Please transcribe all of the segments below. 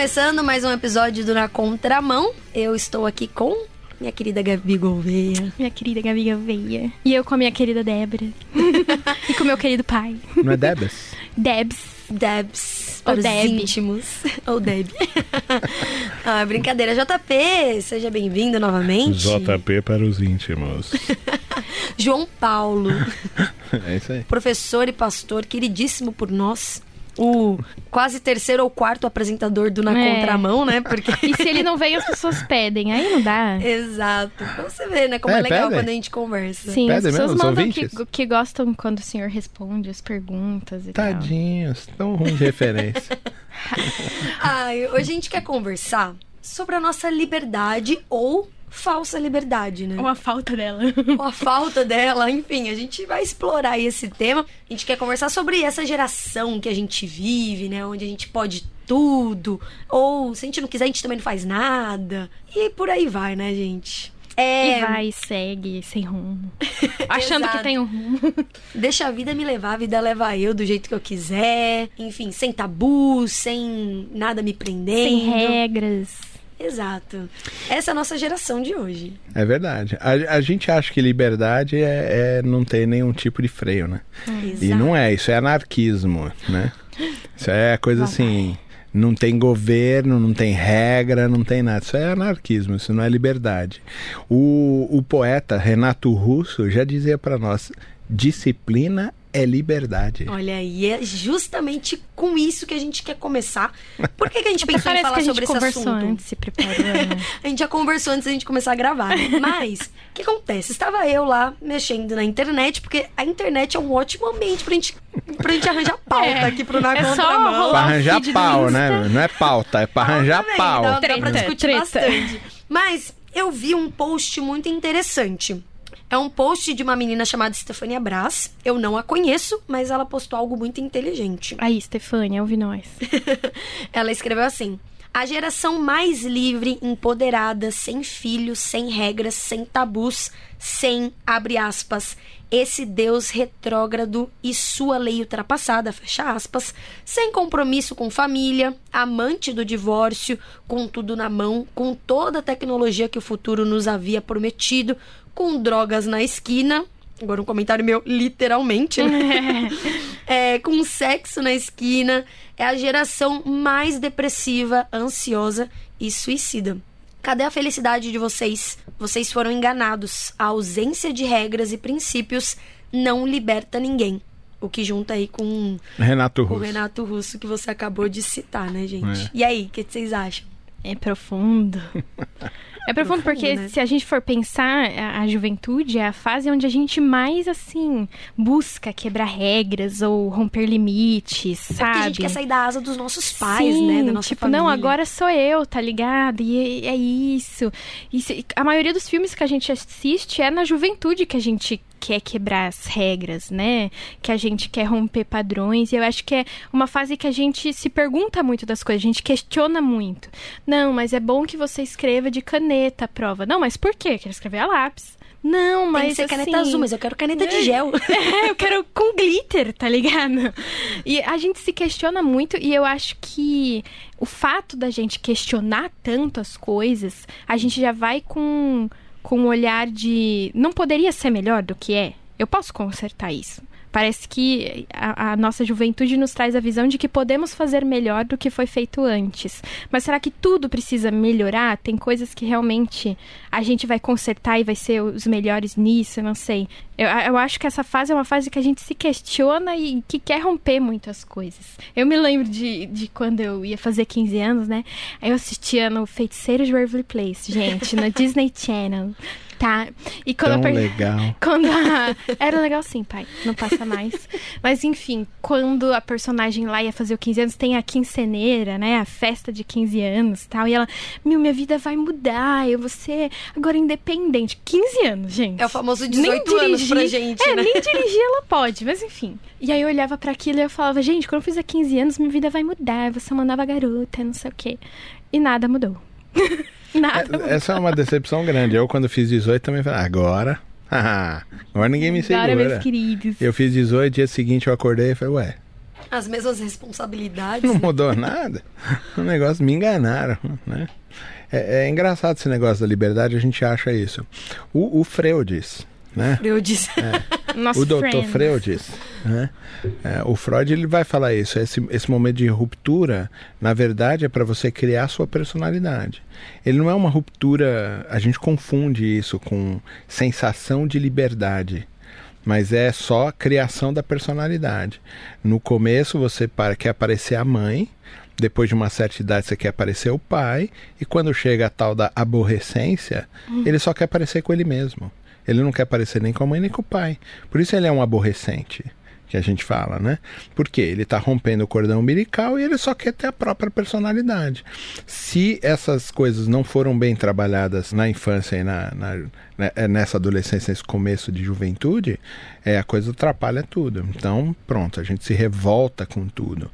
começando mais um episódio do Na Contramão. Eu estou aqui com minha querida Gabi Gouveia. Minha querida Gabi Gouveia. E eu com a minha querida Débora. e com meu querido pai. Não é Debs? Debs. Debs. Ou Para os Deb. íntimos. Ou Deb. ah, brincadeira. JP, seja bem-vindo novamente. JP para os íntimos. João Paulo, É isso aí. professor e pastor, queridíssimo por nós. O quase terceiro ou quarto apresentador do Na É. Contramão, né? Porque... E se ele não vem, as pessoas pedem. Aí não dá. Exato. Pra você ver, né? Como é, É, legal pedem. quando a gente conversa. Sim, as Pedem pessoas mesmo, mandam que, que gostam quando o senhor responde as perguntas e tal. Tadinhos, tão ruim de referência. Ai, hoje a gente quer conversar sobre a nossa liberdade ou falsa liberdade, né? Ou a falta dela. Ou a falta dela, enfim, a gente vai explorar esse tema. A gente quer conversar sobre essa geração que a gente vive, né? Onde a gente pode tudo. Ou se a gente não quiser, a gente também não faz nada. E por aí vai, né, gente? É, E vai, segue, sem rumo. Achando que tem um rumo. Deixa a vida me levar, a vida leva eu do jeito que eu quiser. Enfim, sem tabu, sem nada me prendendo. sem regras. Exato. Essa é a nossa geração de hoje. É verdade. A, a gente acha que liberdade é, é não ter nenhum tipo de freio, né? E Exato. não é, isso é anarquismo, né? Isso é coisa assim. Não tem governo, não tem regra, não tem nada. Isso é anarquismo, isso não é liberdade. O, o poeta Renato Russo já dizia para nós: disciplina é liberdade. Olha aí, é justamente com isso que a gente quer começar. Por que, que a gente Até pensou em falar que a sobre esse assunto? antes, se preparou. né? A gente já conversou antes da gente começar a gravar. né? Mas, o que acontece? Estava eu lá mexendo na internet, porque a internet é um ótimo ambiente pra gente, pra gente arranjar pauta É, aqui pro Na é Contramão. rolar Pra o arranjar pau, né? Não é pauta, é pra arranjar pau. Dá, dá pra discutir treta. bastante. Mas eu vi um post muito interessante. É um post de uma menina chamada Stefania Brás. Eu não a conheço, mas ela postou algo muito inteligente. Aí, Stefania, ouve nós. Ela escreveu assim: A geração mais livre, empoderada, sem filhos, sem regras, sem tabus, sem, abre aspas, esse Deus retrógrado e sua lei ultrapassada, fecha aspas, sem compromisso com família, amante do divórcio, com tudo na mão, com toda a tecnologia que o futuro nos havia prometido, com drogas na esquina. Agora um comentário meu, literalmente, né? É, com sexo na esquina, é a geração mais depressiva, ansiosa e suicida. Cadê a felicidade de vocês? Vocês foram enganados. A ausência de regras e princípios não liberta ninguém. O que junta aí com Renato o Russo. Renato Russo que você acabou de citar, né, gente? É. E aí, o que vocês acham? É profundo. É profundo Profundo, porque né? se a gente for pensar, a, a juventude é a fase onde a gente mais, assim, busca quebrar regras ou romper limites, É sabe? a gente quer sair da asa dos nossos pais, Sim, né? Da nossa tipo, família. não, agora sou eu, tá ligado? E é isso. E se- a maioria dos filmes que a gente assiste é na juventude que a gente quer quebrar as regras, né? Que a gente quer romper padrões. E eu acho que é uma fase que a gente se pergunta muito das coisas, a gente questiona muito. Não, mas é bom que você escreva de caneta a prova. Não, mas por quê? Quero escrever a lápis. Não, mas Tem que ser caneta assim, azul, mas eu quero caneta de gel. é, eu quero com glitter, tá ligado? E a gente se questiona muito e eu acho que o fato da gente questionar tanto as coisas, a gente já vai com, com um olhar de não poderia ser melhor do que é. Eu posso consertar isso. Parece que a, a nossa juventude nos traz a visão de que podemos fazer melhor do que foi feito antes. Mas será que tudo precisa melhorar? Tem coisas que realmente a gente vai consertar e vai ser os melhores nisso? Eu não sei. Eu, eu acho que essa fase é uma fase que a gente se questiona e que quer romper muitas coisas. Eu me lembro de, de quando eu ia fazer 15 anos, né? Aí eu assistia no Feiticeiro de Waverly Place, gente, na Disney Channel. Tá. E quando Tão per- legal. quando a... Era legal sim, pai. Não passa mais. Mas enfim, quando a personagem lá ia fazer o 15 anos, tem a quinceneira, né? A festa de 15 anos e tal. E ela, meu, minha vida vai mudar. Eu vou ser agora independente. 15 anos, gente. É o famoso Nem 18 anos pra dirigir- gente, é, né? nem dirigir ela pode, mas enfim. E aí eu olhava pra aquilo e eu falava, gente, quando eu fizer 15 anos, minha vida vai mudar. Vou ser uma nova garota, não sei o quê. E nada mudou. nada mudou. É, Essa é uma decepção grande. Eu, quando fiz 18, também falei, agora. agora ninguém me segura. Agora, meus queridos. Eu fiz 18, dia seguinte eu acordei e falei, ué, As mesmas responsabilidades. Não né? mudou nada. O negócio me enganaram, né? É, é engraçado esse negócio da liberdade, a gente acha isso. O, o Freud, né? Eu disse. Nosso o doutor. Freud, né? É, o Freud ele vai falar isso. Esse, esse momento de ruptura, na verdade, é para você criar sua personalidade. Ele não é uma ruptura. A gente confunde isso com sensação de liberdade. Mas é só a criação da personalidade. No começo você para, quer aparecer a mãe, depois de uma certa idade você quer aparecer o pai, e quando chega a tal da aborrecência, ele só quer aparecer com ele mesmo. Ele não quer aparecer nem com a mãe nem com o pai. Por isso ele é um aborrecente, que a gente fala, né? Porque ele está rompendo o cordão umbilical e ele só quer ter a própria personalidade. Se essas coisas não foram bem trabalhadas na infância e na, na- né, é, nessa adolescência, nesse começo de juventude, é, a coisa atrapalha tudo. Então, pronto, a gente se revolta com tudo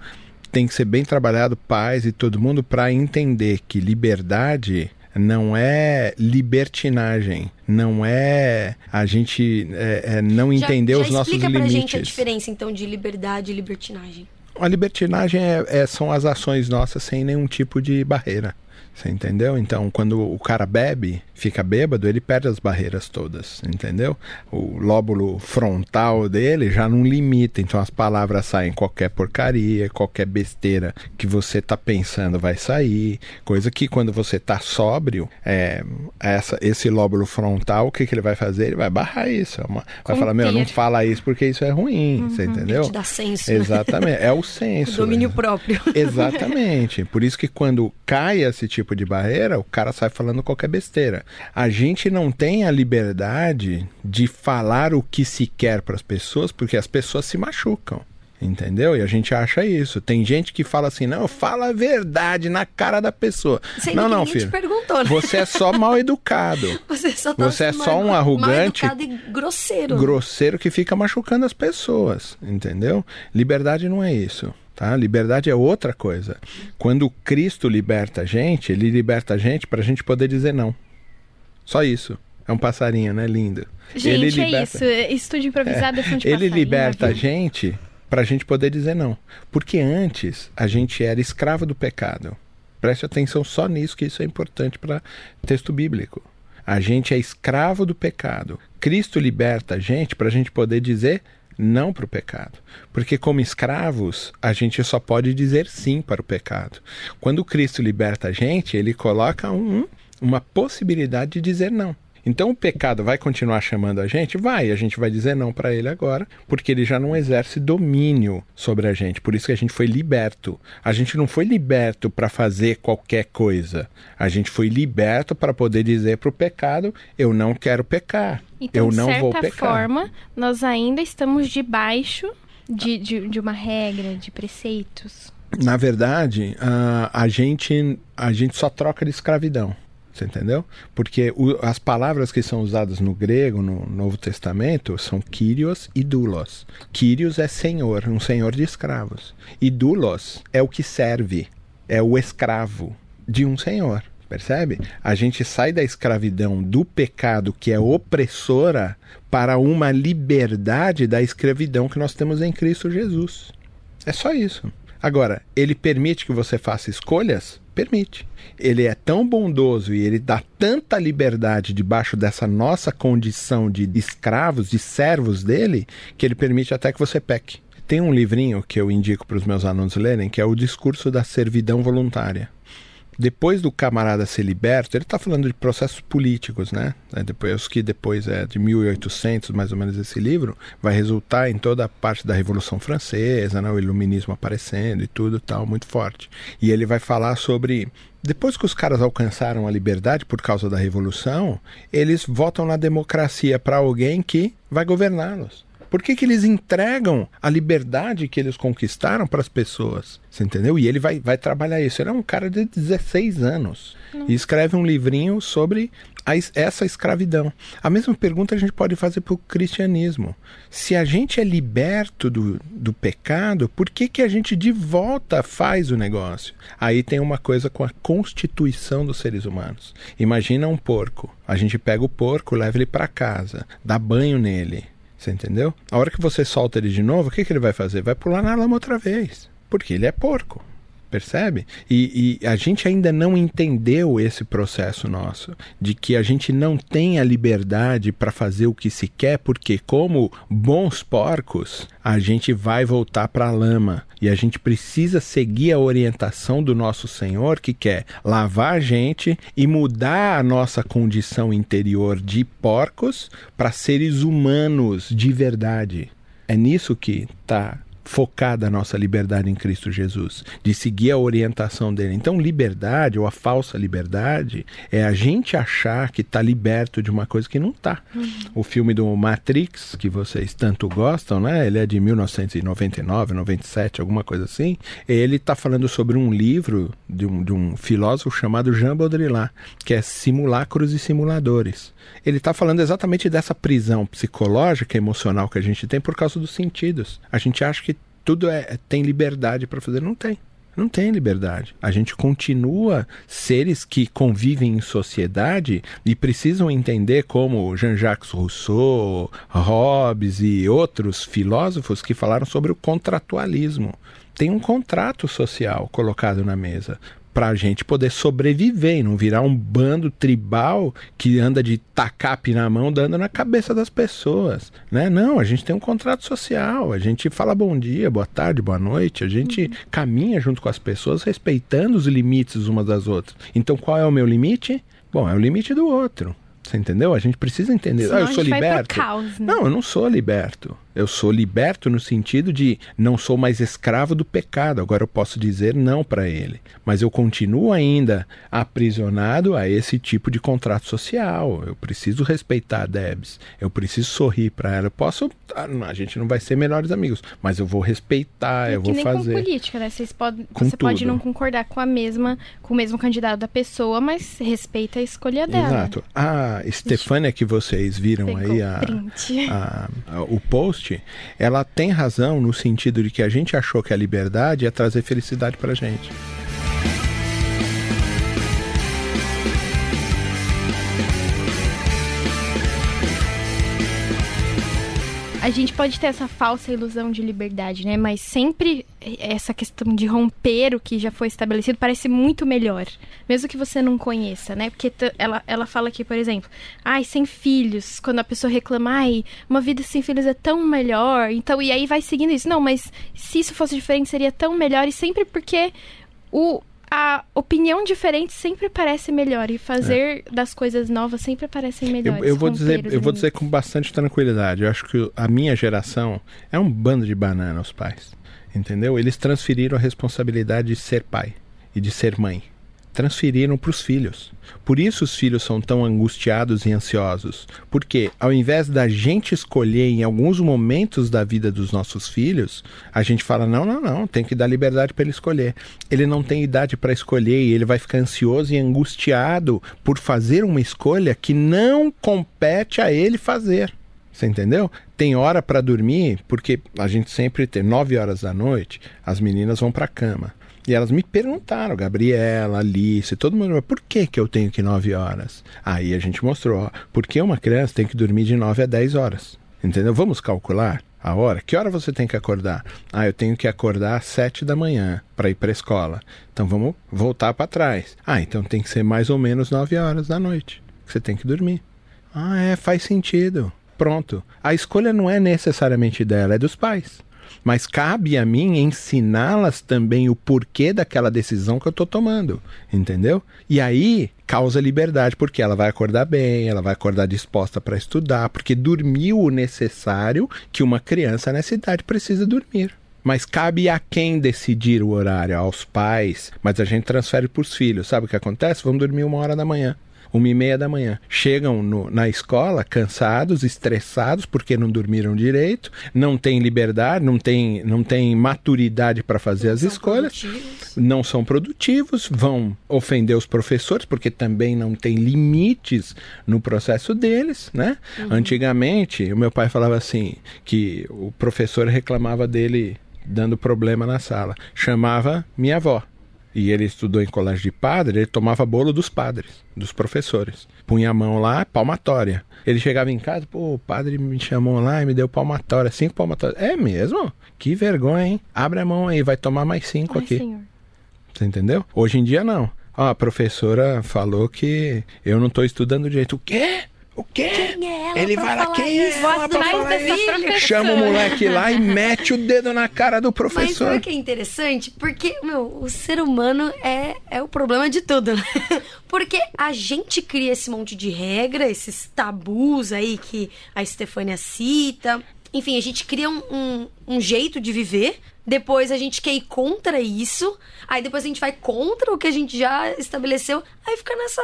tem que ser bem trabalhado, pais e todo mundo, para entender que liberdade não é libertinagem, não é a gente é, é, não Já- entender já os nossos explica pra limites. gente a diferença, então, de liberdade e libertinagem. A libertinagem é, é- são as ações nossas sem nenhum tipo de barreira. Você entendeu? Então, quando o cara bebe, fica bêbado, ele perde as barreiras todas, entendeu? O lóbulo frontal dele já não limita, então as palavras saem qualquer porcaria, qualquer besteira que você tá pensando vai sair, coisa que quando você tá sóbrio, é, essa, esse lóbulo frontal, o que, que ele vai fazer? Ele vai barrar isso, é vai falar, meu, não fala isso porque isso é ruim, você entendeu? Te dá senso. né? Exatamente, é o O senso. domínio né? próprio. Exatamente. Por isso que quando cai esse tipo de barreira, o cara sai falando qualquer besteira. A gente não tem a liberdade de falar o que se quer para as pessoas, porque as pessoas se machucam. Entendeu? E a gente acha isso. Tem gente que fala assim: não, fala a verdade na cara da pessoa. Sendo não, não, filho. perguntou, né? Você é só mal educado. Você, só tá Você é mal- só um mal arrogante, educado e grosseiro. grosseiro que fica machucando as pessoas, entendeu? Liberdade não é isso, tá? Liberdade é outra coisa. Quando Cristo liberta a gente, ele liberta a gente para a gente poder dizer não. Só isso. É um passarinho, né? Lindo. Gente, é isso. Estúdio improvisado é som de Ele liberta a viu? gente para a gente poder dizer não. Porque antes a gente era escravo do pecado. Preste atenção só nisso, que isso é importante para texto bíblico. A gente é escravo do pecado. Cristo liberta a gente para a gente poder dizer não para o pecado. Porque, como escravos, a gente só pode dizer sim para o pecado. Quando Cristo liberta a gente, ele coloca um, uma possibilidade de dizer não. Então o pecado vai continuar chamando a gente? Vai, a gente vai dizer não para ele agora, porque ele já não exerce domínio sobre a gente. Por isso que a gente foi liberto. A gente não foi liberto para fazer qualquer coisa. A gente foi liberto para poder dizer para o pecado: eu não quero pecar. Então, eu de não certa vou pecar. forma, nós ainda estamos debaixo de, de, de uma regra, de preceitos. Na verdade, a, a, gente, a gente só troca de escravidão. Você entendeu? Porque o, as palavras que são usadas no grego, no Novo Testamento, são Kyrios e Doulos. Kyrios é senhor, um senhor de escravos. E Doulos é o que serve, é o escravo de um senhor. Percebe? A gente sai da escravidão do pecado que é opressora para uma liberdade da escravidão que nós temos em Cristo Jesus. É só isso. Agora, ele permite que você faça escolhas? Permite. Ele é tão bondoso e ele dá tanta liberdade debaixo dessa nossa condição de escravos, de servos dele, que ele permite até que você peque. Tem um livrinho que eu indico para os meus alunos lerem, que é o Discurso da Servidão Voluntária depois do camarada ser liberto, ele está falando de processos políticos, né? É depois que depois é de 1800, mais ou menos esse livro, vai resultar em toda a parte da Revolução Francesa, né? o iluminismo aparecendo e tudo tal, muito forte. E ele vai falar sobre depois que os caras alcançaram a liberdade por causa da revolução, eles votam na democracia para alguém que vai governá-los. Por que, que eles entregam a liberdade que eles conquistaram para as pessoas? Você entendeu? E ele vai, vai trabalhar isso. Ele é um cara de 16 anos e escreve um livrinho sobre a, essa escravidão. A mesma pergunta a gente pode fazer para o cristianismo. Se a gente é liberto do, do pecado, por que, que a gente de volta faz o negócio? Aí tem uma coisa com a constituição dos seres humanos. Imagina um porco. A gente pega o porco, leva ele para casa, dá banho nele Você entendeu? A hora que você solta ele de novo, o que, que ele vai fazer? Vai pular na lama outra vez. Porque ele é porco. Percebe? E, e, a gente ainda não entendeu esse processo nosso, de que a gente não tem a liberdade para fazer o que se quer, porque, como bons porcos, a gente vai voltar para a lama. E a gente precisa seguir a orientação do nosso Senhor, que quer lavar a gente e mudar a nossa condição interior de porcos para seres humanos de verdade. É nisso que está focada a nossa liberdade em Cristo Jesus, de seguir a orientação dele. Então, liberdade ou a falsa liberdade é a gente achar que está liberto de uma coisa que não está. Uhum. O filme do Matrix, que vocês tanto gostam, né? Ele é de 1999, 97, alguma coisa assim. Ele está falando sobre um livro de um, de um filósofo chamado Jean Baudrillard, que é Simulacros e Simuladores. Ele está falando exatamente dessa prisão psicológica, emocional que a gente tem por causa dos sentidos. A gente acha que tudo é, tem liberdade para fazer. Não tem. Não tem liberdade. A gente continua seres que convivem em sociedade e precisam entender como Jean-Jacques Rousseau, Hobbes e outros filósofos que falaram sobre o contratualismo. Tem um contrato social colocado na mesa para a gente poder sobreviver e não virar um bando tribal que anda de tacape na mão dando na cabeça das pessoas, né? Não, a gente tem um contrato social, a gente fala bom dia, boa tarde, boa noite, a gente uhum. caminha junto com as pessoas respeitando os limites umas das outras. Então qual é o meu limite? Bom, é o limite do outro. Você entendeu? A gente precisa entender. Senão ah, eu sou liberto. Caos, né? Não, eu não sou liberto. Eu sou liberto no sentido de não sou mais escravo do pecado. Agora eu posso dizer não para ele. Mas eu continuo ainda aprisionado a esse tipo de contrato social. Eu preciso respeitar a Debs. Eu preciso sorrir para ela. Eu posso. Ah, a gente não vai ser melhores amigos, mas eu vou respeitar, é eu vou nem fazer. Com política, né? Vocês pode, você tudo. pode não concordar com a mesma, com o mesmo candidato da pessoa, mas respeita a escolha dela. Exato. A Stefânia que vocês viram Pegou aí a, a, a, o post ela tem razão no sentido de que a gente achou que a liberdade ia trazer felicidade para gente. A gente pode ter essa falsa ilusão de liberdade, né? Mas sempre essa questão de romper o que já foi estabelecido parece muito melhor. Mesmo que você não conheça, né? Porque ela, ela fala aqui, por exemplo, ai, sem filhos. Quando a pessoa reclama, ai, uma vida sem filhos é tão melhor. Então, e aí vai seguindo isso. Não, mas se isso fosse diferente, seria tão melhor. E sempre porque o, a opinião diferente sempre parece melhor e fazer é. das coisas novas sempre parecem melhores. Eu, eu vou dizer, eu vou dizer com bastante tranquilidade. Eu acho que a minha geração é um bando de banana os pais, entendeu? Eles transferiram a responsabilidade de ser pai e de ser mãe transferiram para os filhos. Por isso os filhos são tão angustiados e ansiosos, porque ao invés da gente escolher em alguns momentos da vida dos nossos filhos, a gente fala: não, não, não, tem que dar liberdade para ele escolher. Ele não tem idade para escolher e ele vai ficar ansioso e angustiado por fazer uma escolha que não compete a ele fazer. Você entendeu? Tem hora para dormir, porque a gente sempre tem nove horas da noite, as meninas vão para a cama. E elas me perguntaram, Gabriela, Alice, todo mundo, por que, que eu tenho que 9 horas? Aí a gente mostrou, ó, porque uma criança tem que dormir de 9 a 10 horas. Entendeu? Vamos calcular a hora. Que hora você tem que acordar? Ah, eu tenho que acordar às 7 da manhã para ir para a escola. Então vamos voltar para trás. Ah, então tem que ser mais ou menos 9 horas da noite que você tem que dormir. Ah, é, faz sentido. Pronto. A escolha não é necessariamente dela, é dos pais mas cabe a mim ensiná-las também o porquê daquela decisão que eu estou tomando, entendeu? E aí causa liberdade, porque ela vai acordar bem, ela vai acordar disposta para estudar, porque dormiu o necessário que uma criança nessa idade precisa dormir. Mas cabe a quem decidir o horário? Aos pais. Mas a gente transfere para os filhos. Sabe o que acontece? Vamos dormir uma hora da manhã uma e meia da manhã. Chegam no, na escola cansados, estressados porque não dormiram direito, não têm liberdade, não têm, não têm maturidade para fazer não as escolhas, produtivos. não são produtivos, vão ofender os professores porque também não tem limites no processo deles, né? Uhum. Antigamente, o meu pai falava assim que o professor reclamava dele dando problema na sala, chamava minha avó e ele estudou em colégio de padre, ele tomava bolo dos padres, dos professores. Punha a mão lá, palmatória. Ele chegava em casa, pô, o padre me chamou lá e me deu palmatória, cinco palmatórias. É mesmo? Que vergonha, hein? Abre a mão aí, vai tomar mais cinco Ai, aqui. Senhor. Você entendeu? Hoje em dia não. Ó, a professora falou que eu não tô estudando direito. O quê? O quê? Quem é ela Ele vai lá, quem é isso? ela Voz pra falar isso? Chama o moleque lá e mete o dedo na cara do Mas professor. sabe o que é interessante? Porque, meu, o ser humano é, é o problema de tudo, né? Porque a gente cria esse monte de regra, esses tabus aí que a Estefânia cita. Enfim, a gente cria um, um, um jeito de viver. Depois a gente quer ir contra isso. Aí depois a gente vai contra o que a gente já estabeleceu. Aí fica nessa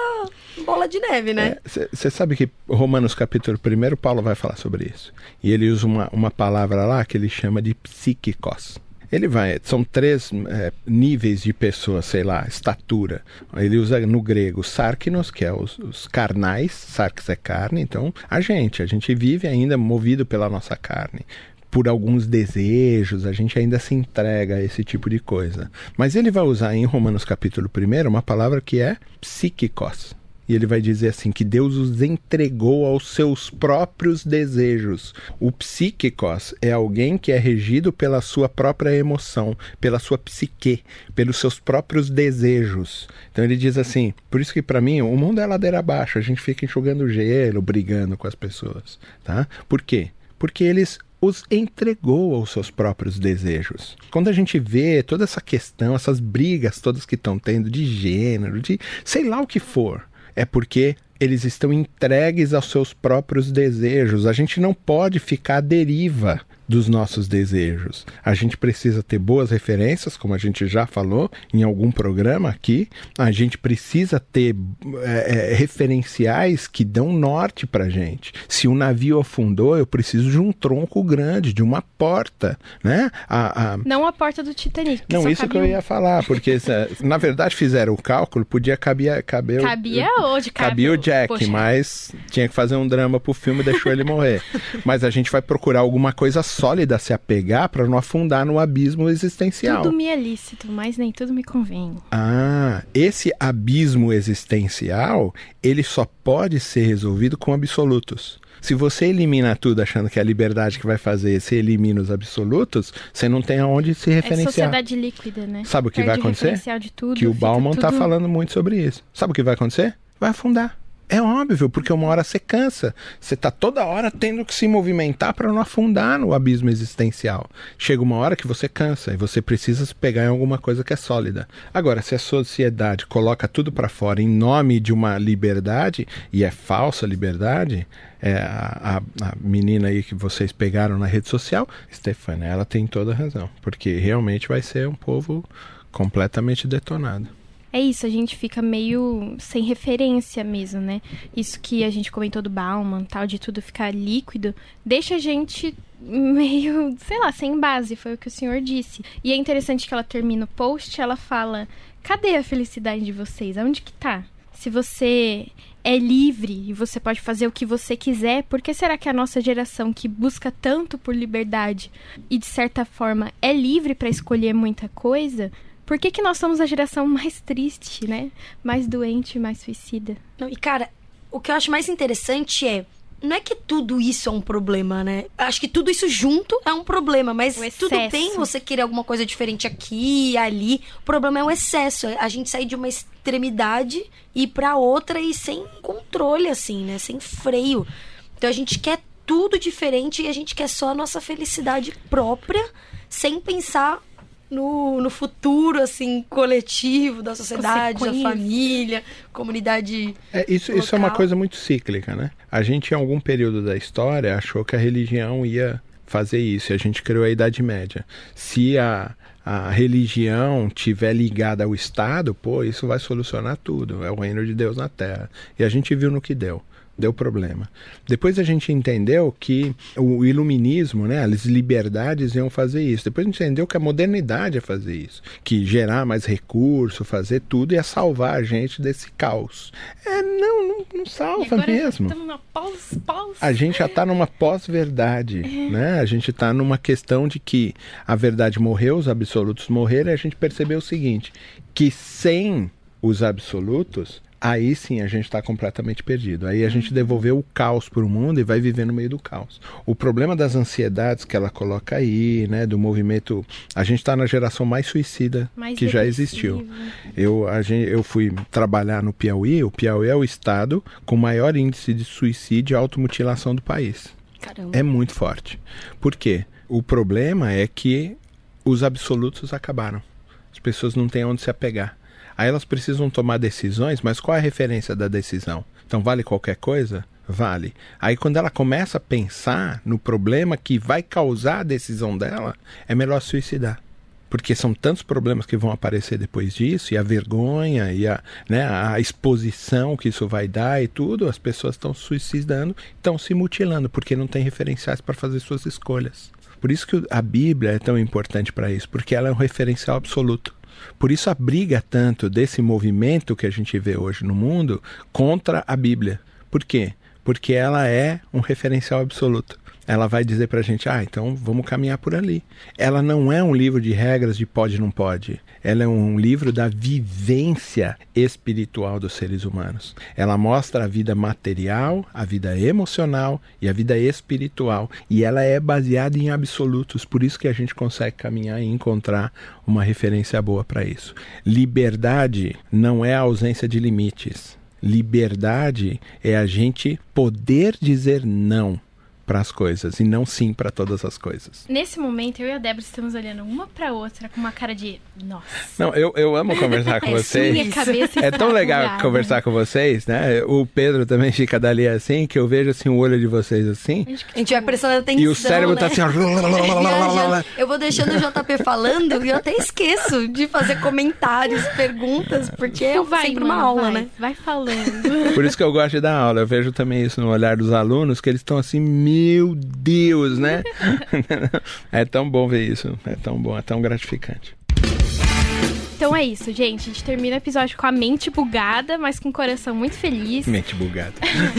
bola de neve, né? Você sabe que Romanos capítulo 1, Paulo vai falar sobre isso. E ele usa uma, uma palavra lá que ele chama de psíquicos. Ele vai, são três é, níveis de pessoa, sei lá, estatura. Ele usa no grego sarkinos, que é os, os carnais, sarkis é carne, então a gente, a gente vive ainda movido pela nossa carne por alguns desejos, a gente ainda se entrega a esse tipo de coisa. Mas ele vai usar em Romanos capítulo 1 uma palavra que é psíquicos. E ele vai dizer assim que Deus os entregou aos seus próprios desejos. O psíquicos é alguém que é regido pela sua própria emoção, pela sua psique, pelos seus próprios desejos. Então ele diz assim: por isso que para mim o mundo é ladeira abaixo, a gente fica enxugando gelo, brigando com as pessoas, tá? Por quê? Porque eles os entregou aos seus próprios desejos. Quando a gente vê toda essa questão, essas brigas todas que estão tendo de gênero, de sei lá o que for, é porque eles estão entregues aos seus próprios desejos. A gente não pode ficar à deriva dos nossos desejos. A gente precisa ter boas referências, como a gente já falou em algum programa aqui. A gente precisa ter é, é, referenciais que dão norte para gente. Se um navio afundou, eu preciso de um tronco grande, de uma porta, né? A, a... Não a porta do Titanic. Não, isso que eu ia falar, porque na verdade fizeram o cálculo, podia caber, caber cabia o, onde cabia o Jack, Poxa. mas tinha que fazer um drama pro filme e deixou ele morrer. mas a gente vai procurar alguma coisa sólida se apegar para não afundar no abismo existencial. Tudo me é lícito, mas nem tudo me convém. Ah, esse abismo existencial, ele só pode ser resolvido com absolutos. Se você elimina tudo achando que é a liberdade que vai fazer, você elimina os absolutos, você não tem aonde se referenciar. É sociedade líquida, né? Sabe o que Perde vai acontecer? Tudo, que o Bauman está tudo... falando muito sobre isso. Sabe o que vai acontecer? Vai afundar. É óbvio, porque uma hora você cansa. Você está toda hora tendo que se movimentar para não afundar no abismo existencial. Chega uma hora que você cansa e você precisa se pegar em alguma coisa que é sólida. Agora, se a sociedade coloca tudo para fora em nome de uma liberdade, e é falsa liberdade, é, a, a, menina aí que vocês pegaram na rede social, Stefania, ela tem toda a razão. Porque realmente vai ser um povo completamente detonado é isso, a gente fica meio sem referência mesmo, né? Isso que a gente comentou do Bauman, tal, de tudo ficar líquido, deixa a gente meio, sei lá, sem base, foi o que o senhor disse. E é interessante que ela termina o post, ela fala: "Cadê a felicidade de vocês? Aonde que tá? Se você é livre e você pode fazer o que você quiser, por que será que a nossa geração que busca tanto por liberdade e de certa forma é livre para escolher muita coisa, por que, que nós somos a geração mais triste, né? Mais doente, mais suicida? Não, e cara, o que eu acho mais interessante é. Não é que tudo isso é um problema, né? Acho que tudo isso junto é um problema, mas tudo bem você querer alguma coisa diferente aqui, ali. O problema é o excesso. A gente sair de uma extremidade e ir pra outra e sem controle, assim, né? Sem freio. Então a gente quer tudo diferente e a gente quer só a nossa felicidade própria, sem pensar no, no futuro, assim, coletivo da sociedade, da família, comunidade. É, isso, isso é uma coisa muito cíclica, né? A gente, em algum período da história, achou que a religião ia fazer isso, e a gente criou a Idade Média. Se a, a religião tiver ligada ao Estado, pô, isso vai solucionar tudo. É o reino de Deus na Terra. E a gente viu no que deu. Deu problema. Depois a gente entendeu que o iluminismo, né, as liberdades iam fazer isso. Depois a gente entendeu que a modernidade ia fazer isso, que gerar mais recurso, fazer tudo ia salvar a gente desse caos. É, não, não, não salva mesmo. Pós, pós... A gente já está numa pós-verdade, é. né? A gente está numa questão de que a verdade morreu, os absolutos morreram, e a gente percebeu o seguinte, que sem os absolutos aí sim a gente está completamente perdido. Aí a gente uhum. devolveu o caos para o mundo e vai viver no meio do caos. O problema das ansiedades que ela coloca aí, né, do movimento, a gente está na geração mais suicida mais que já existiu. Eu, a gente, eu fui trabalhar no Piauí. O Piauí é o estado com maior índice de suicídio e automutilação do país. Caramba. É muito forte. Por quê? O problema é que os absolutos acabaram. As pessoas não têm onde se apegar. Aí elas precisam tomar decisões, mas qual é a referência da decisão? Então vale qualquer coisa? Vale. Aí quando ela começa a pensar no problema que vai causar a decisão dela, é melhor suicidar. Porque são tantos problemas que vão aparecer depois disso, e a vergonha, e a, né, a exposição que isso vai dar e tudo, as pessoas estão suicidando, estão se mutilando, porque não tem referenciais para fazer suas escolhas. Por isso que a Bíblia é tão importante para isso, porque ela é um referencial absoluto. Por isso a briga tanto desse movimento que a gente vê hoje no mundo contra a Bíblia. Por quê? Porque ela é um referencial absoluto ela vai dizer para a gente: ah, então vamos caminhar por ali. Ela não é um livro de regras de pode não pode. Ela é um livro da vivência espiritual dos seres humanos. Ela mostra a vida material, a vida emocional e a vida espiritual. E ela é baseada em absolutos. Por isso que a gente consegue caminhar e encontrar uma referência boa para isso. Liberdade não é a ausência de limites. Liberdade é a gente poder dizer não para as coisas e não sim para todas as coisas. Nesse momento, eu e a Débora estamos olhando uma para outra com uma cara de nossa. Não, eu, eu amo conversar com é, vocês. Minha cabeça é tão legal conversar com vocês, né? O Pedro também fica dali assim, que eu vejo assim o olho de vocês assim. A gente vai prestando atenção. E o cérebro tá né? tá assim, Eu vou deixando o JP falando e eu até esqueço de fazer comentários, perguntas, porque é vai, sempre uma aula, vai, né? Vai falando. Por isso que eu gosto de dar aula. Eu vejo também isso no olhar dos alunos, que eles estão assim meu Deus, né? é tão bom ver isso. É tão bom, é tão gratificante. Então é isso, gente. A gente termina o episódio com a mente bugada, mas com o coração muito feliz. Mente bugada.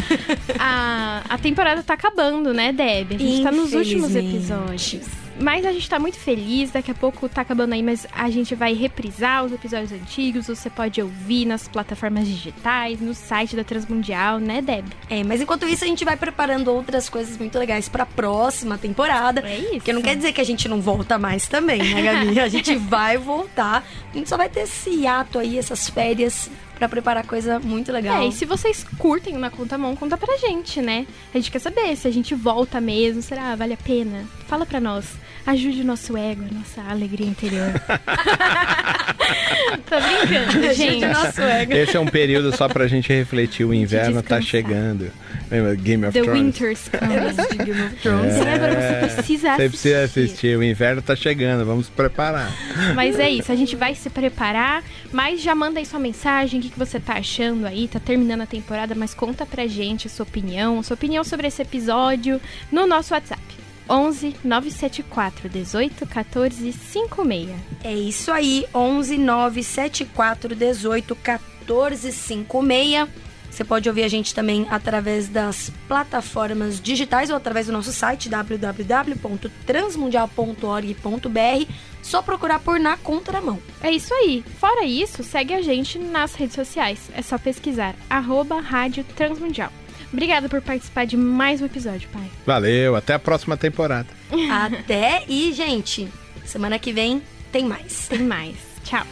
a, a temporada tá acabando, né, Deb? A gente tá nos últimos episódios. Mas a gente tá muito feliz, daqui a pouco tá acabando aí, mas a gente vai reprisar os episódios antigos, você pode ouvir nas plataformas digitais, no site da Transmundial, né, Deb? É, mas enquanto isso a gente vai preparando outras coisas muito legais pra próxima temporada. É isso. Porque não quer dizer que a gente não volta mais também, né, Gabi? a gente vai voltar, a gente só vai ter esse hiato aí, essas férias para preparar coisa muito legal. É, e se vocês curtem Na Conta Mão, conta pra gente, né? A gente quer saber se a gente volta mesmo, será? Vale a pena? Fala pra nós. Ajude o nosso ego, a nossa alegria interior. Tô brincando, gente. ego. Esse é um período só pra gente refletir. O inverno tá chegando. Lembra Game of The Thrones? Winter's Coming. Game of Thrones. É, você precisa assistir. Você precisa assistir. O inverno tá chegando. Vamos preparar. Mas é isso. A gente vai se preparar. Mas já manda aí sua mensagem. O que, que você tá achando aí? Tá terminando a temporada. Mas conta pra gente a sua opinião. Sua opinião sobre esse episódio no nosso WhatsApp. 11 974 18 14 56. É isso aí, 11 974 18 14 56. Você pode ouvir a gente também através das plataformas digitais ou através do nosso site www.transmundial.org.br. Só procurar por Na Contramão. É isso aí. Fora isso, segue a gente nas redes sociais. É só pesquisar arroba Rádio Transmundial. Obrigada por participar de mais um episódio, pai. Valeu, até a próxima temporada. até e, gente, semana que vem tem mais. Tem mais. Tchau.